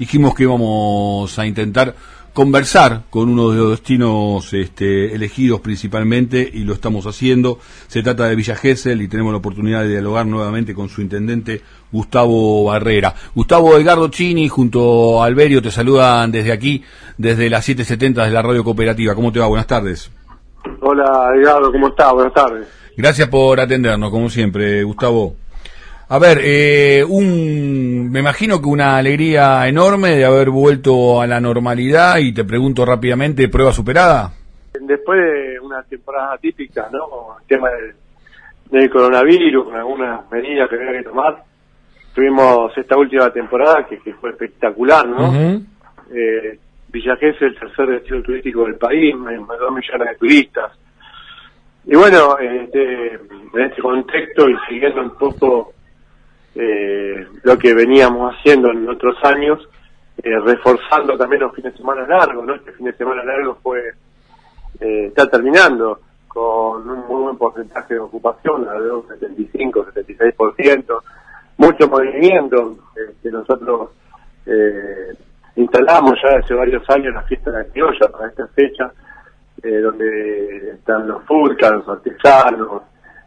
dijimos que íbamos a intentar conversar con uno de los destinos este, elegidos principalmente y lo estamos haciendo. Se trata de Villa Gesell y tenemos la oportunidad de dialogar nuevamente con su intendente Gustavo Barrera. Gustavo Edgardo Chini junto a Alberio te saludan desde aquí, desde las 7.70 de la radio cooperativa. ¿Cómo te va? Buenas tardes. Hola Edgardo, ¿cómo estás? Buenas tardes. Gracias por atendernos, como siempre, Gustavo. A ver, eh, un, me imagino que una alegría enorme de haber vuelto a la normalidad y te pregunto rápidamente, ¿prueba superada? Después de una temporada típica, ¿no? Con el tema del, coronavirus, con algunas medidas que había que tomar, tuvimos esta última temporada que, fue espectacular, ¿no? eh, Villa es el tercer destino turístico del país, más de dos millones de turistas. Y bueno, este, en este contexto y siguiendo un poco eh, lo que veníamos haciendo en otros años, eh, reforzando también los fines de semana largos, ¿no? Este fin de semana largo fue, eh, está terminando con un muy buen porcentaje de ocupación, de un 75, 76%, mucho movimiento, que nosotros instalamos ya hace varios años la fiesta de la criolla para esta fecha, donde están los furcas, los artesanos,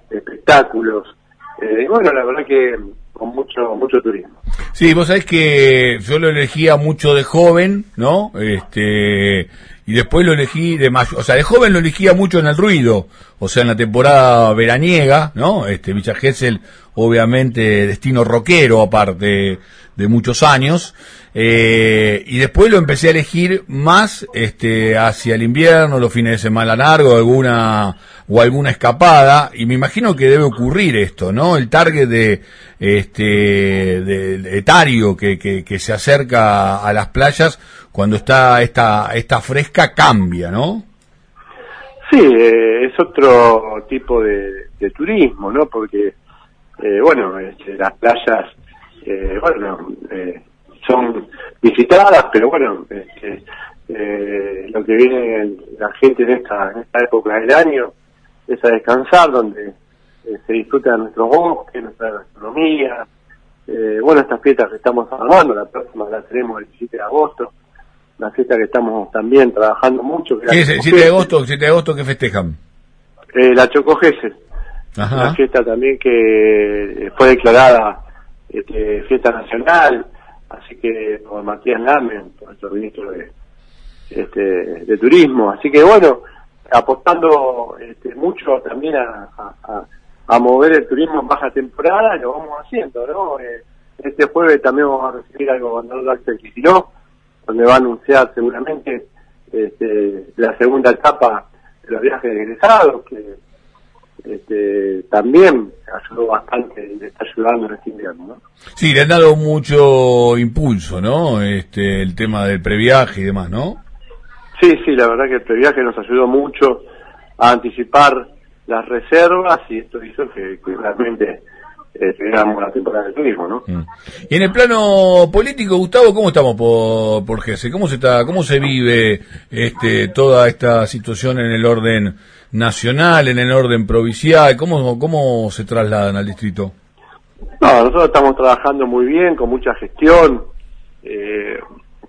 espectáculos, y bueno, la verdad que con mucho mucho turismo. Sí, vos sabés que yo lo elegía mucho de joven, ¿no? Este y después lo elegí de mayo, o sea, de joven lo elegía mucho en el ruido, o sea, en la temporada veraniega, ¿no? Este Villa Gesell, obviamente destino rockero aparte de muchos años, eh, y después lo empecé a elegir más este hacia el invierno, los fines de semana largo, alguna o alguna escapada, y me imagino que debe ocurrir esto, ¿no? El target de este de, etario que, que, se acerca a las playas cuando está esta esta fresca cambia, ¿no? Sí, eh, es otro tipo de, turismo, ¿no? Porque eh, bueno, este, las playas, eh, bueno, son visitadas, pero bueno, este, lo que viene la gente en esta, en esta época del año es a descansar, donde eh, se disfruta de nuestros bosques, nuestra gastronomía. Eh, bueno, estas fiestas que estamos armando, la próxima la tenemos el 17 de agosto, la fiesta que estamos también trabajando mucho. ¿Qué es el 7 de agosto, 7 de agosto que festejan? Eh, la Chocogese, una fiesta también que fue declarada este, fiesta nacional, así que por Matías Lamen, por nuestro ministro de, este, de turismo, así que bueno, apostando este, mucho también a, a, mover el turismo en baja temporada, lo vamos haciendo, ¿no? Eh, este jueves también vamos a recibir al gobernador Axel Kicillof, donde va a anunciar seguramente este, la segunda etapa de los viajes de egresados, que este, también ayudó bastante y le está ayudando en este invierno, ¿no? Sí, le han dado mucho impulso, ¿no? Este, el tema del previaje y demás, ¿no? Sí, sí, la verdad que el previaje nos ayudó mucho a anticipar las reservas y esto hizo que, realmente eh, la temporada del turismo, ¿no? Mm. Y en el plano político, Gustavo, ¿cómo estamos por, por GESE? ¿Cómo se está, cómo se vive este, toda esta situación en el orden nacional, en el orden provincial? ¿Cómo, cómo se trasladan al distrito? No, nosotros estamos trabajando muy bien, con mucha gestión. Eh,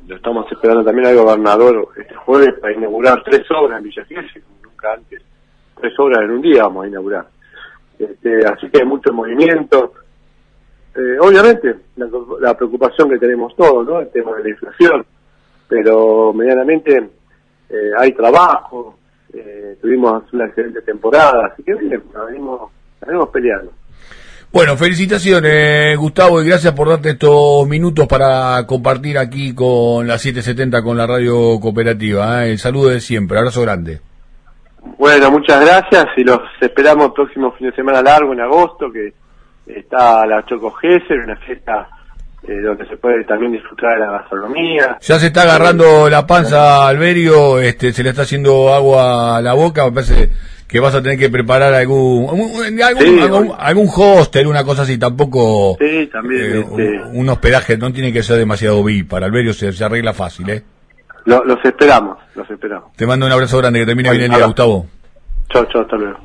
estamos esperando también al gobernador este jueves para inaugurar tres obras en Villa como nunca antes. Tres obras en un día vamos a inaugurar. Este, así que hay mucho movimiento. Eh, obviamente, la, preocupación que tenemos todos, ¿no? El tema de la inflación. Pero medianamente eh, hay trabajo, eh, tuvimos una excelente temporada, así que bien, venimos, venimos peleando. Bueno, felicitaciones Gustavo y gracias por darte estos minutos para compartir aquí con la 770 con la radio cooperativa. El saludo de siempre, abrazo grande. Bueno, muchas gracias y los esperamos el próximo fin de semana largo en agosto que está la Choco Gesser, una fiesta eh, donde se puede también disfrutar de la gastronomía. Ya se está agarrando la panza Alberio, este, se le está haciendo agua a la boca, me parece que vas a tener que preparar algún algún, algún, hostel, una cosa así, tampoco sí, también, eh, este. un, hospedaje, no tiene que ser demasiado vi, para Alberio se, se arregla fácil, ¿eh? Los esperamos, los esperamos. Te mando un abrazo grande, que termine bien el día, Gustavo. Chao, chao, hasta luego.